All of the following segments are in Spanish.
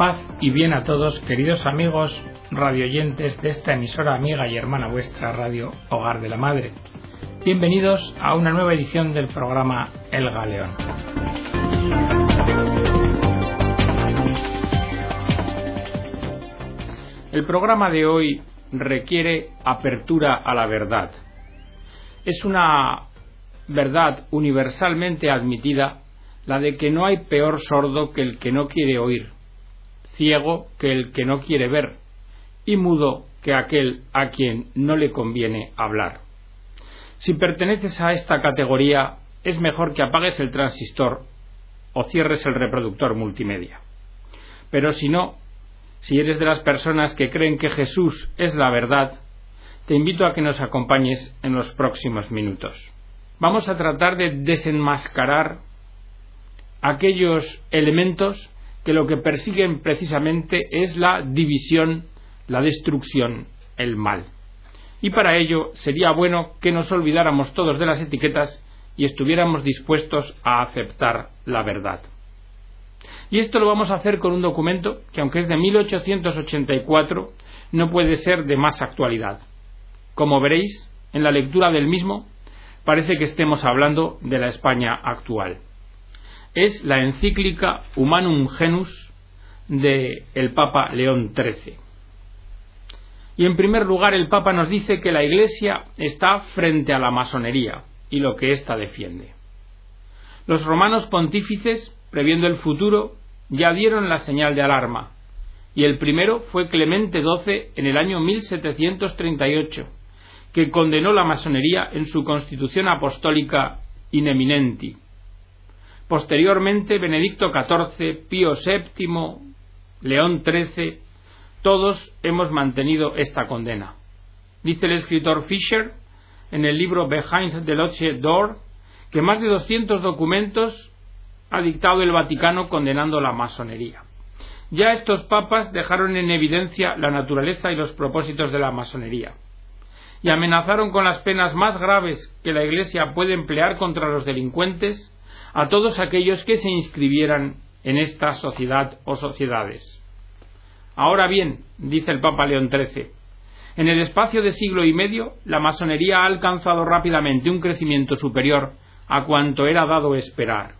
Paz y bien a todos, queridos amigos radioyentes de esta emisora amiga y hermana vuestra Radio Hogar de la Madre. Bienvenidos a una nueva edición del programa El Galeón. El programa de hoy requiere apertura a la verdad. Es una verdad universalmente admitida la de que no hay peor sordo que el que no quiere oír, ciego que el que no quiere ver, y mudo que aquel a quien no le conviene hablar. Si perteneces a esta categoría, es mejor que apagues el transistor o cierres el reproductor multimedia. Pero si no, si eres de las personas que creen que Jesús es la verdad, te invito a que nos acompañes en los próximos minutos. Vamos a tratar de desenmascarar aquellos elementos que lo que persiguen precisamente es la división, la destrucción, el mal. Y para ello sería bueno que nos olvidáramos todos de las etiquetas y estuviéramos dispuestos a aceptar la verdad. Y esto lo vamos a hacer con un documento que, aunque es de 1884, no puede ser de más actualidad. Como veréis, en la lectura del mismo, parece que estemos hablando de la España actual es la encíclica Humanum Genus de el Papa León XIII. Y en primer lugar, el Papa nos dice que la Iglesia está frente a la masonería y lo que ésta defiende. Los romanos pontífices, previendo el futuro, ya dieron la señal de alarma, y el primero fue Clemente XII en el año 1738, que condenó la masonería en su constitución apostólica Ineminenti, Posteriormente, Benedicto XIV, Pío VII, León XIII, todos hemos mantenido esta condena. Dice el escritor Fisher en el libro Behind the Lodge Door que más de 200 documentos ha dictado el Vaticano condenando la masonería. Ya estos papas dejaron en evidencia la naturaleza y los propósitos de la masonería y amenazaron con las penas más graves que la Iglesia puede emplear contra los delincuentes a todos aquellos que se inscribieran en esta sociedad o sociedades. Ahora bien, dice el Papa León XIII, en el espacio de siglo y medio, la masonería ha alcanzado rápidamente un crecimiento superior a cuanto era dado esperar,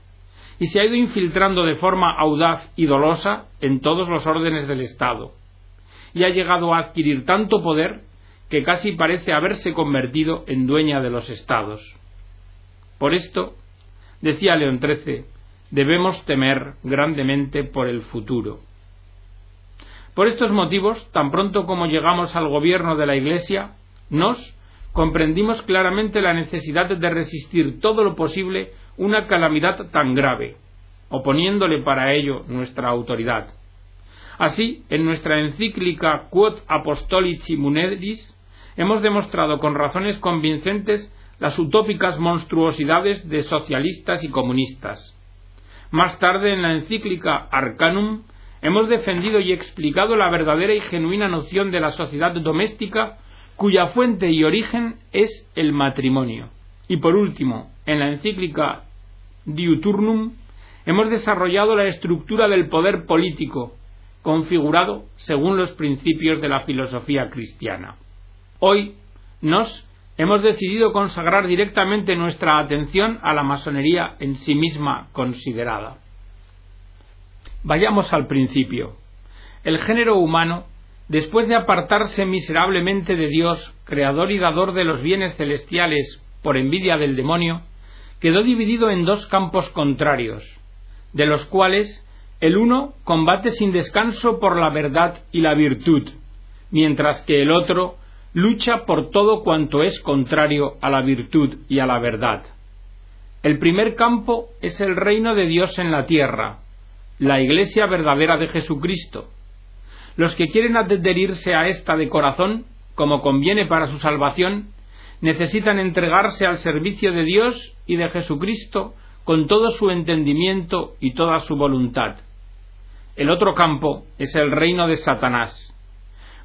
y se ha ido infiltrando de forma audaz y dolosa en todos los órdenes del Estado, y ha llegado a adquirir tanto poder que casi parece haberse convertido en dueña de los Estados. Por esto, Decía León XIII, debemos temer grandemente por el futuro. Por estos motivos, tan pronto como llegamos al gobierno de la Iglesia, nos comprendimos claramente la necesidad de resistir todo lo posible una calamidad tan grave, oponiéndole para ello nuestra autoridad. Así, en nuestra encíclica Quod Apostolici Munedis, hemos demostrado con razones convincentes las utópicas monstruosidades de socialistas y comunistas. Más tarde, en la encíclica Arcanum, hemos defendido y explicado la verdadera y genuina noción de la sociedad doméstica cuya fuente y origen es el matrimonio. Y por último, en la encíclica Diuturnum, hemos desarrollado la estructura del poder político, configurado según los principios de la filosofía cristiana. Hoy nos hemos decidido consagrar directamente nuestra atención a la masonería en sí misma considerada. Vayamos al principio. El género humano, después de apartarse miserablemente de Dios, creador y dador de los bienes celestiales, por envidia del demonio, quedó dividido en dos campos contrarios, de los cuales el uno combate sin descanso por la verdad y la virtud, mientras que el otro lucha por todo cuanto es contrario a la virtud y a la verdad. El primer campo es el reino de Dios en la tierra, la iglesia verdadera de Jesucristo. Los que quieren adherirse a esta de corazón, como conviene para su salvación, necesitan entregarse al servicio de Dios y de Jesucristo con todo su entendimiento y toda su voluntad. El otro campo es el reino de Satanás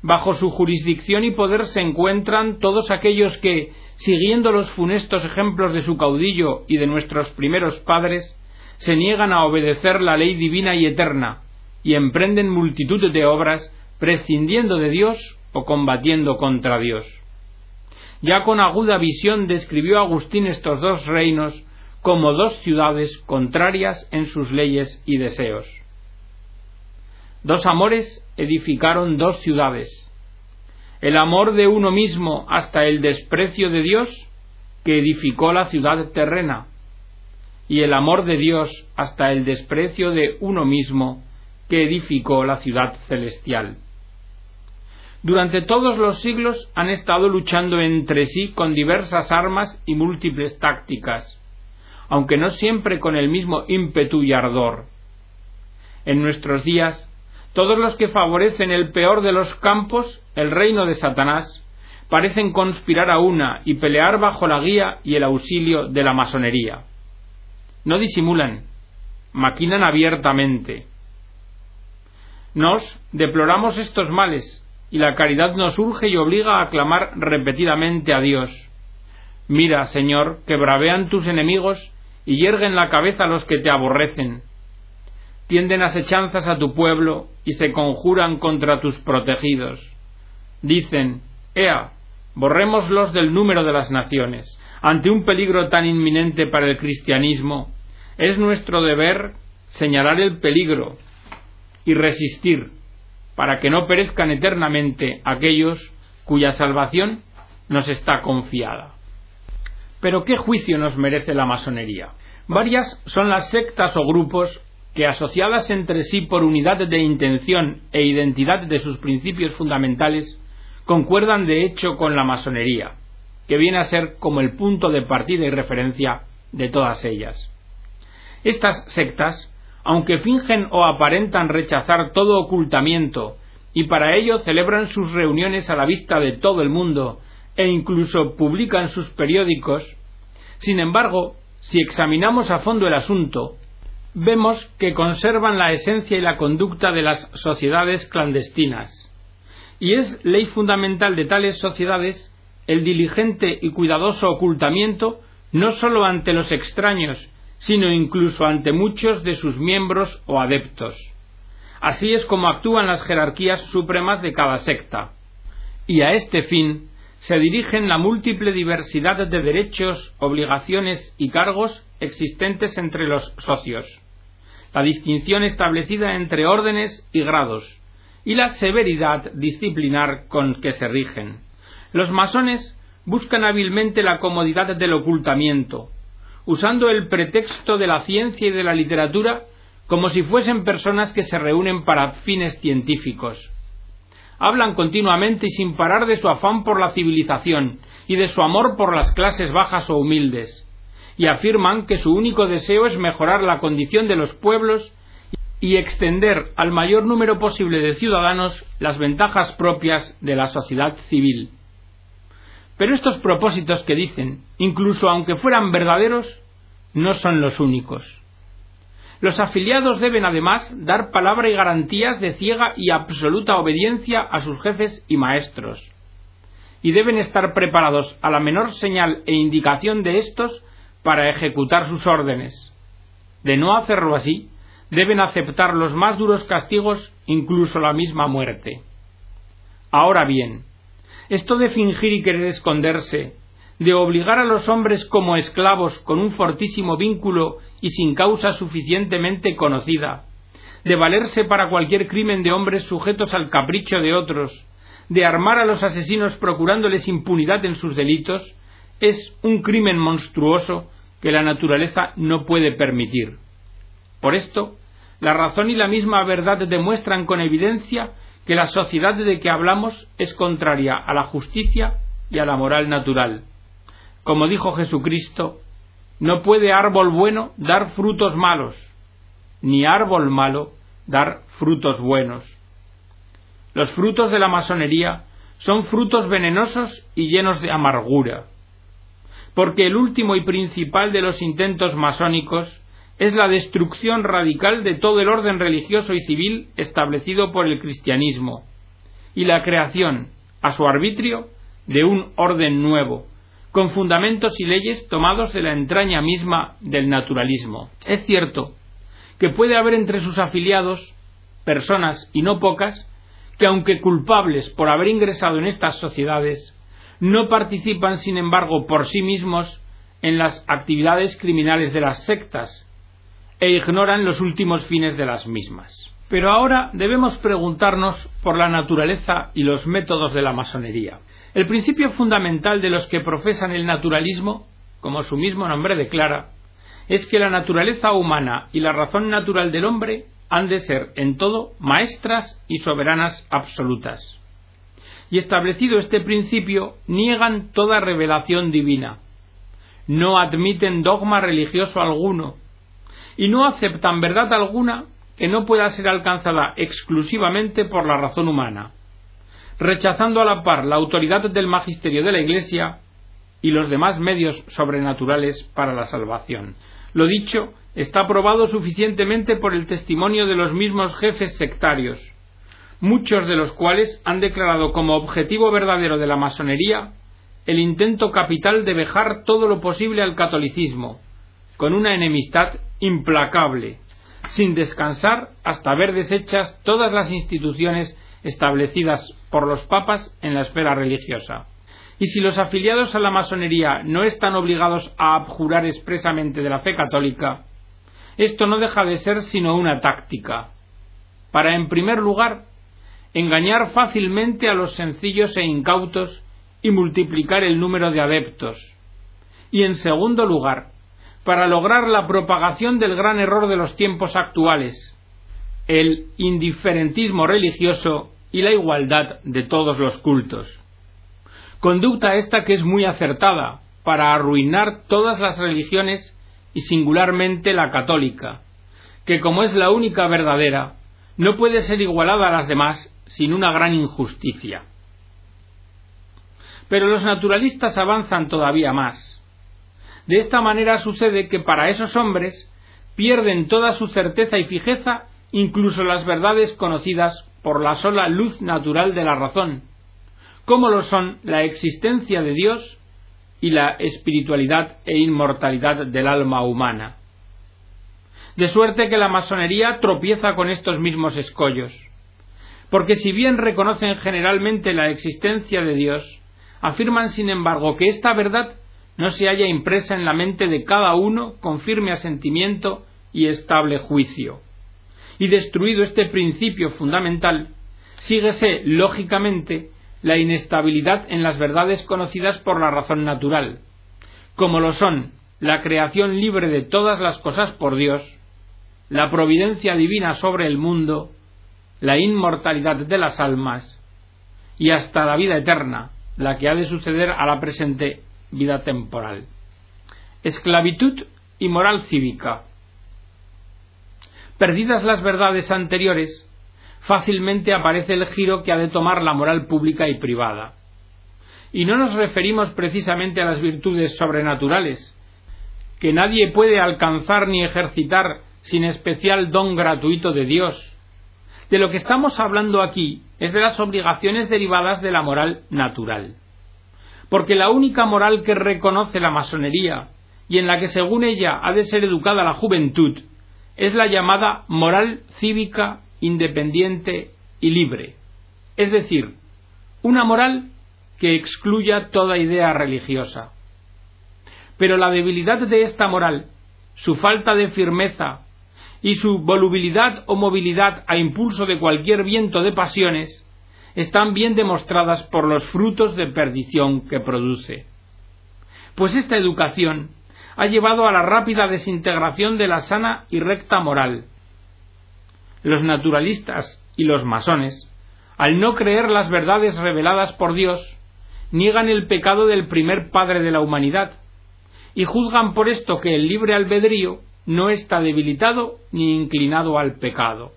Bajo su jurisdicción y poder se encuentran todos aquellos que, siguiendo los funestos ejemplos de su caudillo y de nuestros primeros padres, se niegan a obedecer la ley divina y eterna, y emprenden multitud de obras prescindiendo de Dios o combatiendo contra Dios. Ya con aguda visión describió Agustín estos dos reinos como dos ciudades contrarias en sus leyes y deseos. Dos amores edificaron dos ciudades. El amor de uno mismo hasta el desprecio de Dios, que edificó la ciudad terrena, y el amor de Dios hasta el desprecio de uno mismo, que edificó la ciudad celestial. Durante todos los siglos han estado luchando entre sí con diversas armas y múltiples tácticas, aunque no siempre con el mismo ímpetu y ardor. En nuestros días, todos los que favorecen el peor de los campos, el reino de Satanás, parecen conspirar a una y pelear bajo la guía y el auxilio de la masonería. No disimulan, maquinan abiertamente. Nos deploramos estos males y la caridad nos urge y obliga a clamar repetidamente a Dios. Mira, Señor, que bravean tus enemigos y yerguen la cabeza a los que te aborrecen. Tienden asechanzas a tu pueblo y se conjuran contra tus protegidos. Dicen, Ea, borrémoslos del número de las naciones. Ante un peligro tan inminente para el cristianismo, es nuestro deber señalar el peligro y resistir para que no perezcan eternamente aquellos cuya salvación nos está confiada. Pero ¿qué juicio nos merece la masonería? Varias son las sectas o grupos que, asociadas entre sí por unidad de intención e identidad de sus principios fundamentales, concuerdan de hecho con la masonería, que viene a ser como el punto de partida y referencia de todas ellas. Estas sectas aunque fingen o aparentan rechazar todo ocultamiento y para ello celebran sus reuniones a la vista de todo el mundo e incluso publican sus periódicos, sin embargo, si examinamos a fondo el asunto, vemos que conservan la esencia y la conducta de las sociedades clandestinas. Y es ley fundamental de tales sociedades el diligente y cuidadoso ocultamiento no sólo ante los extraños sino incluso ante muchos de sus miembros o adeptos. Así es como actúan las jerarquías supremas de cada secta. Y a este fin se dirigen la múltiple diversidad de derechos, obligaciones y cargos existentes entre los socios, la distinción establecida entre órdenes y grados, y la severidad disciplinar con que se rigen. Los masones buscan hábilmente la comodidad del ocultamiento, usando el pretexto de la ciencia y de la literatura como si fuesen personas que se reúnen para fines científicos. Hablan continuamente y sin parar de su afán por la civilización y de su amor por las clases bajas o humildes, y afirman que su único deseo es mejorar la condición de los pueblos y extender al mayor número posible de ciudadanos las ventajas propias de la sociedad civil. Pero estos propósitos que dicen, incluso aunque fueran verdaderos, no son los únicos. Los afiliados deben además dar palabra y garantías de ciega y absoluta obediencia a sus jefes y maestros, y deben estar preparados a la menor señal e indicación de éstos para ejecutar sus órdenes. De no hacerlo así, deben aceptar los más duros castigos, incluso la misma muerte. Ahora bien, esto de fingir y querer esconderse, de obligar a los hombres como esclavos con un fortísimo vínculo y sin causa suficientemente conocida, de valerse para cualquier crimen de hombres sujetos al capricho de otros, de armar a los asesinos procurándoles impunidad en sus delitos, es un crimen monstruoso que la naturaleza no puede permitir. Por esto, la razón y la misma verdad demuestran con evidencia que la sociedad de que hablamos es contraria a la justicia y a la moral natural. Como dijo Jesucristo, no puede árbol bueno dar frutos malos, ni árbol malo dar frutos buenos. Los frutos de la masonería son frutos venenosos y llenos de amargura, porque el último y principal de los intentos masónicos es la destrucción radical de todo el orden religioso y civil establecido por el cristianismo, y la creación, a su arbitrio, de un orden nuevo, con fundamentos y leyes tomados de la entraña misma del naturalismo. Es cierto que puede haber entre sus afiliados personas, y no pocas, que aunque culpables por haber ingresado en estas sociedades, no participan, sin embargo, por sí mismos en las actividades criminales de las sectas e ignoran los últimos fines de las mismas. Pero ahora debemos preguntarnos por la naturaleza y los métodos de la masonería. El principio fundamental de los que profesan el naturalismo, como su mismo nombre declara, es que la naturaleza humana y la razón natural del hombre han de ser en todo maestras y soberanas absolutas. Y establecido este principio, niegan toda revelación divina, no admiten dogma religioso alguno, y no aceptan verdad alguna que no pueda ser alcanzada exclusivamente por la razón humana, rechazando a la par la autoridad del magisterio de la Iglesia y los demás medios sobrenaturales para la salvación. Lo dicho está probado suficientemente por el testimonio de los mismos jefes sectarios, muchos de los cuales han declarado como objetivo verdadero de la masonería el intento capital de vejar todo lo posible al catolicismo, con una enemistad implacable, sin descansar hasta ver deshechas todas las instituciones establecidas por los papas en la esfera religiosa. Y si los afiliados a la masonería no están obligados a abjurar expresamente de la fe católica, esto no deja de ser sino una táctica, para en primer lugar engañar fácilmente a los sencillos e incautos y multiplicar el número de adeptos, y en segundo lugar, para lograr la propagación del gran error de los tiempos actuales, el indiferentismo religioso y la igualdad de todos los cultos. Conducta esta que es muy acertada para arruinar todas las religiones y singularmente la católica, que como es la única verdadera, no puede ser igualada a las demás sin una gran injusticia. Pero los naturalistas avanzan todavía más. De esta manera sucede que para esos hombres pierden toda su certeza y fijeza incluso las verdades conocidas por la sola luz natural de la razón, como lo son la existencia de Dios y la espiritualidad e inmortalidad del alma humana. De suerte que la masonería tropieza con estos mismos escollos, porque si bien reconocen generalmente la existencia de Dios, afirman sin embargo que esta verdad no se halla impresa en la mente de cada uno con firme asentimiento y estable juicio. Y destruido este principio fundamental, síguese lógicamente la inestabilidad en las verdades conocidas por la razón natural, como lo son la creación libre de todas las cosas por Dios, la providencia divina sobre el mundo, la inmortalidad de las almas y hasta la vida eterna, la que ha de suceder a la presente vida temporal. Esclavitud y moral cívica. Perdidas las verdades anteriores, fácilmente aparece el giro que ha de tomar la moral pública y privada. Y no nos referimos precisamente a las virtudes sobrenaturales, que nadie puede alcanzar ni ejercitar sin especial don gratuito de Dios. De lo que estamos hablando aquí es de las obligaciones derivadas de la moral natural. Porque la única moral que reconoce la masonería y en la que según ella ha de ser educada la juventud es la llamada moral cívica independiente y libre, es decir, una moral que excluya toda idea religiosa. Pero la debilidad de esta moral, su falta de firmeza y su volubilidad o movilidad a impulso de cualquier viento de pasiones están bien demostradas por los frutos de perdición que produce. Pues esta educación ha llevado a la rápida desintegración de la sana y recta moral, los naturalistas y los masones, al no creer las verdades reveladas por Dios, niegan el pecado del primer padre de la humanidad y juzgan por esto que el libre albedrío no está debilitado ni inclinado al pecado.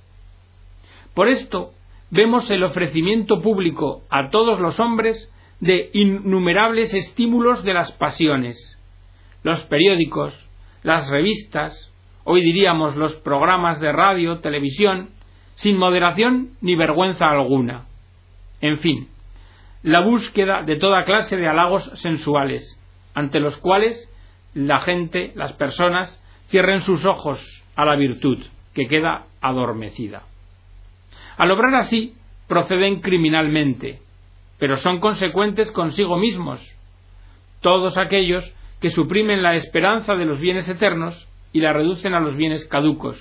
Por esto vemos el ofrecimiento público a todos los hombres de innumerables estímulos de las pasiones. Los periódicos, las revistas, hoy diríamos los programas de radio, televisión, sin moderación ni vergüenza alguna. En fin, la búsqueda de toda clase de halagos sensuales, ante los cuales la gente, las personas, cierren sus ojos a la virtud, que queda adormecida. Al obrar así, proceden criminalmente, pero son consecuentes consigo mismos. Todos aquellos que suprimen la esperanza de los bienes eternos y la reducen a los bienes caducos,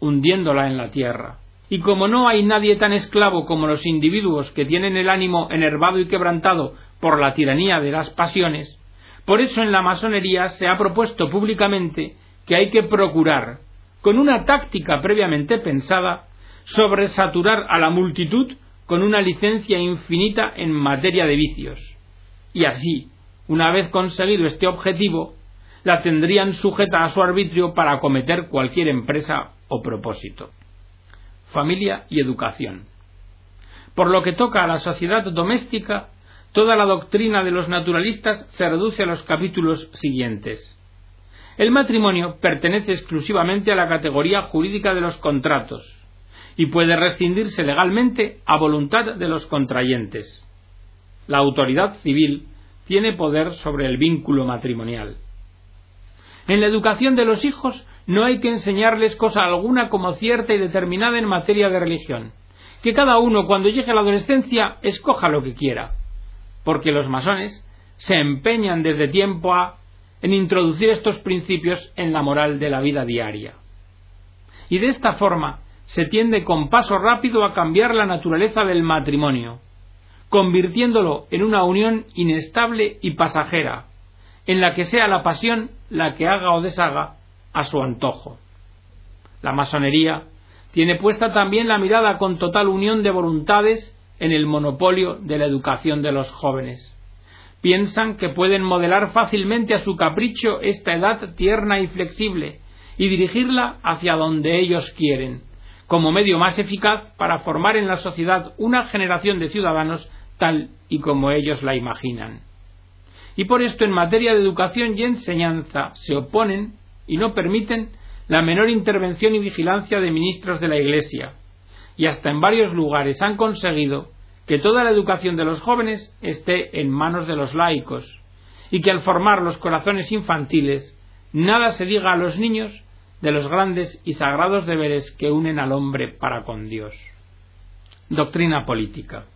hundiéndola en la tierra. Y como no hay nadie tan esclavo como los individuos que tienen el ánimo enervado y quebrantado por la tiranía de las pasiones, por eso en la masonería se ha propuesto públicamente que hay que procurar, con una táctica previamente pensada, sobresaturar a la multitud con una licencia infinita en materia de vicios. Y así, una vez conseguido este objetivo, la tendrían sujeta a su arbitrio para acometer cualquier empresa o propósito. Familia y educación. Por lo que toca a la sociedad doméstica, toda la doctrina de los naturalistas se reduce a los capítulos siguientes. El matrimonio pertenece exclusivamente a la categoría jurídica de los contratos y puede rescindirse legalmente a voluntad de los contrayentes. La autoridad civil tiene poder sobre el vínculo matrimonial. En la educación de los hijos no hay que enseñarles cosa alguna como cierta y determinada en materia de religión. Que cada uno cuando llegue a la adolescencia escoja lo que quiera. Porque los masones se empeñan desde tiempo a en introducir estos principios en la moral de la vida diaria. Y de esta forma se tiende con paso rápido a cambiar la naturaleza del matrimonio, convirtiéndolo en una unión inestable y pasajera, en la que sea la pasión la que haga o deshaga a su antojo. La masonería tiene puesta también la mirada con total unión de voluntades en el monopolio de la educación de los jóvenes. Piensan que pueden modelar fácilmente a su capricho esta edad tierna y flexible y dirigirla hacia donde ellos quieren, como medio más eficaz para formar en la sociedad una generación de ciudadanos tal y como ellos la imaginan. Y por esto en materia de educación y enseñanza se oponen y no permiten la menor intervención y vigilancia de ministros de la Iglesia, y hasta en varios lugares han conseguido que toda la educación de los jóvenes esté en manos de los laicos, y que al formar los corazones infantiles nada se diga a los niños de los grandes y sagrados deberes que unen al hombre para con Dios. Doctrina política.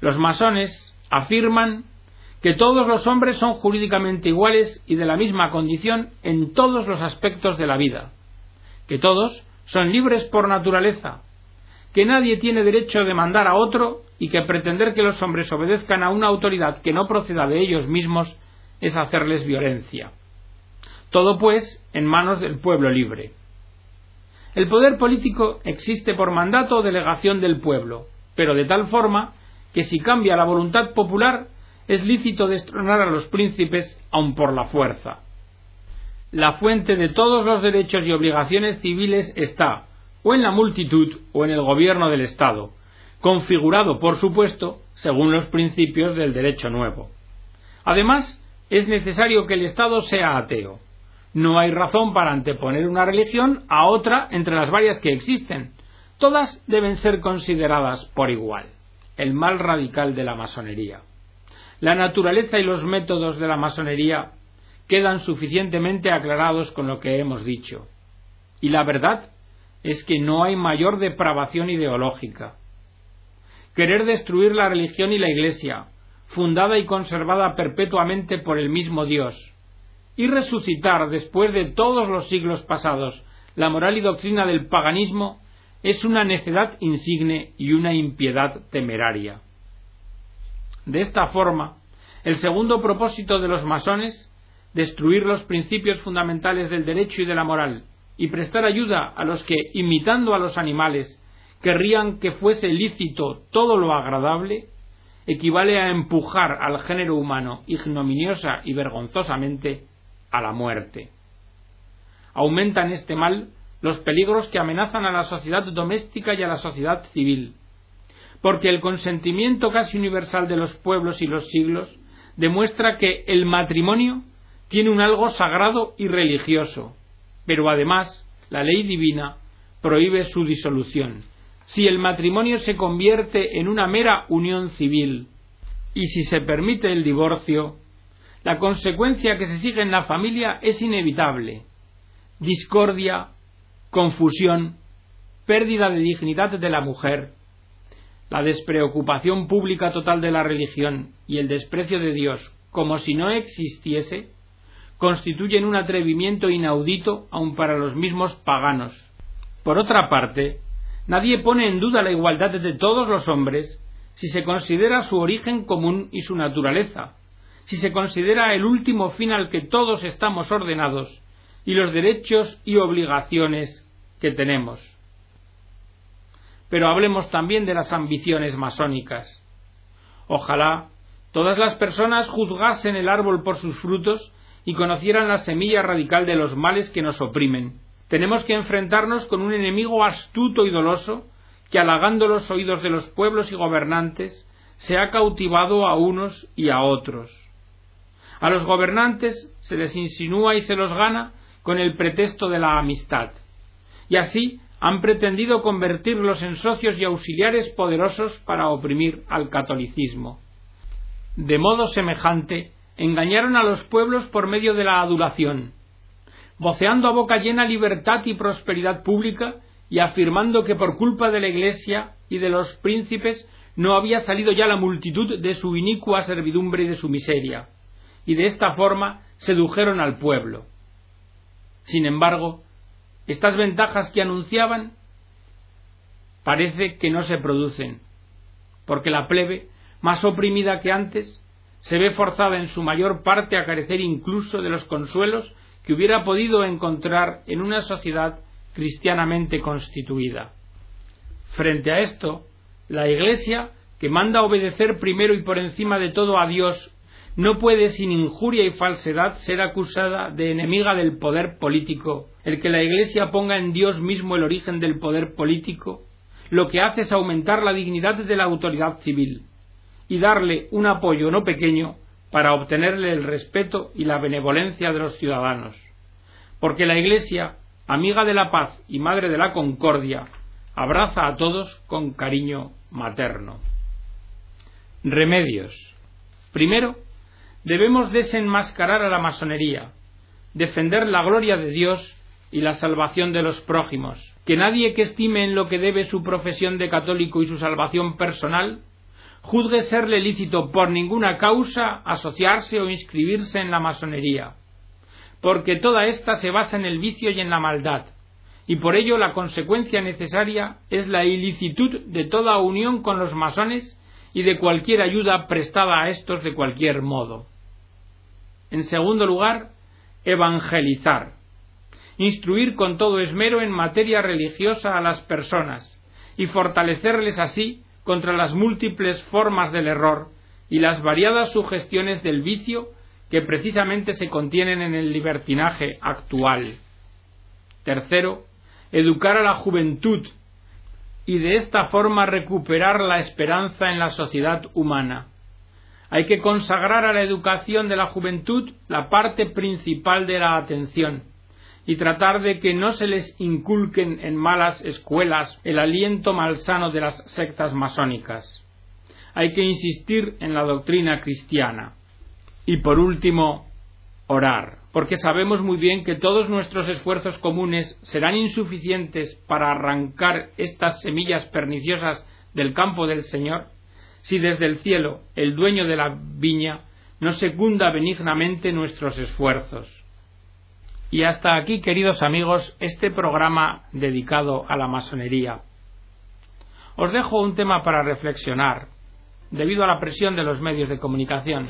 Los masones afirman que todos los hombres son jurídicamente iguales y de la misma condición en todos los aspectos de la vida, que todos son libres por naturaleza, que nadie tiene derecho de mandar a otro y que pretender que los hombres obedezcan a una autoridad que no proceda de ellos mismos es hacerles violencia. Todo, pues, en manos del pueblo libre. El poder político existe por mandato o delegación del pueblo, pero de tal forma que si cambia la voluntad popular es lícito destronar a los príncipes aun por la fuerza. La fuente de todos los derechos y obligaciones civiles está o en la multitud o en el gobierno del Estado, configurado, por supuesto, según los principios del derecho nuevo. Además, es necesario que el Estado sea ateo. No hay razón para anteponer una religión a otra entre las varias que existen. Todas deben ser consideradas por igual el mal radical de la masonería. La naturaleza y los métodos de la masonería quedan suficientemente aclarados con lo que hemos dicho. Y la verdad es que no hay mayor depravación ideológica. Querer destruir la religión y la Iglesia, fundada y conservada perpetuamente por el mismo Dios, y resucitar después de todos los siglos pasados la moral y doctrina del paganismo es una necedad insigne y una impiedad temeraria. De esta forma, el segundo propósito de los masones, destruir los principios fundamentales del derecho y de la moral, y prestar ayuda a los que, imitando a los animales, querrían que fuese lícito todo lo agradable, equivale a empujar al género humano ignominiosa y vergonzosamente a la muerte. Aumentan este mal los peligros que amenazan a la sociedad doméstica y a la sociedad civil, porque el consentimiento casi universal de los pueblos y los siglos demuestra que el matrimonio tiene un algo sagrado y religioso, pero además la ley divina prohíbe su disolución. Si el matrimonio se convierte en una mera unión civil y si se permite el divorcio, la consecuencia que se sigue en la familia es inevitable discordia, confusión pérdida de dignidad de la mujer, la despreocupación pública total de la religión y el desprecio de Dios como si no existiese, constituyen un atrevimiento inaudito aun para los mismos paganos. Por otra parte, nadie pone en duda la igualdad de todos los hombres si se considera su origen común y su naturaleza, si se considera el último fin al que todos estamos ordenados y los derechos y obligaciones que tenemos. Pero hablemos también de las ambiciones masónicas. Ojalá todas las personas juzgasen el árbol por sus frutos y conocieran la semilla radical de los males que nos oprimen. Tenemos que enfrentarnos con un enemigo astuto y doloso que halagando los oídos de los pueblos y gobernantes se ha cautivado a unos y a otros. A los gobernantes se les insinúa y se los gana con el pretexto de la amistad. Y así han pretendido convertirlos en socios y auxiliares poderosos para oprimir al catolicismo. De modo semejante, engañaron a los pueblos por medio de la adulación, voceando a boca llena libertad y prosperidad pública y afirmando que por culpa de la Iglesia y de los príncipes no había salido ya la multitud de su inicua servidumbre y de su miseria, y de esta forma sedujeron al pueblo. Sin embargo, estas ventajas que anunciaban parece que no se producen, porque la plebe, más oprimida que antes, se ve forzada en su mayor parte a carecer incluso de los consuelos que hubiera podido encontrar en una sociedad cristianamente constituida. Frente a esto, la Iglesia, que manda obedecer primero y por encima de todo a Dios, no puede sin injuria y falsedad ser acusada de enemiga del poder político. El que la Iglesia ponga en Dios mismo el origen del poder político, lo que hace es aumentar la dignidad de la autoridad civil y darle un apoyo no pequeño para obtenerle el respeto y la benevolencia de los ciudadanos. Porque la Iglesia, amiga de la paz y madre de la concordia, abraza a todos con cariño materno. Remedios. Primero, debemos desenmascarar a la masonería, defender la gloria de Dios y la salvación de los prójimos. Que nadie que estime en lo que debe su profesión de católico y su salvación personal juzgue serle lícito por ninguna causa asociarse o inscribirse en la masonería, porque toda ésta se basa en el vicio y en la maldad, y por ello la consecuencia necesaria es la ilicitud de toda unión con los masones y de cualquier ayuda prestada a estos de cualquier modo. En segundo lugar, evangelizar, instruir con todo esmero en materia religiosa a las personas y fortalecerles así contra las múltiples formas del error y las variadas sugestiones del vicio que precisamente se contienen en el libertinaje actual. Tercero, educar a la juventud y de esta forma recuperar la esperanza en la sociedad humana. Hay que consagrar a la educación de la juventud la parte principal de la atención, y tratar de que no se les inculquen en malas escuelas el aliento malsano de las sectas masónicas. Hay que insistir en la doctrina cristiana. Y por último, orar, porque sabemos muy bien que todos nuestros esfuerzos comunes serán insuficientes para arrancar estas semillas perniciosas del campo del Señor, si desde el cielo el dueño de la viña no secunda benignamente nuestros esfuerzos. Y hasta aquí, queridos amigos, este programa dedicado a la masonería. Os dejo un tema para reflexionar, debido a la presión de los medios de comunicación.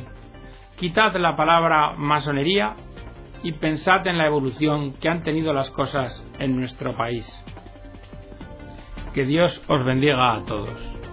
Quitad la palabra masonería y pensad en la evolución que han tenido las cosas en nuestro país. Que Dios os bendiga a todos.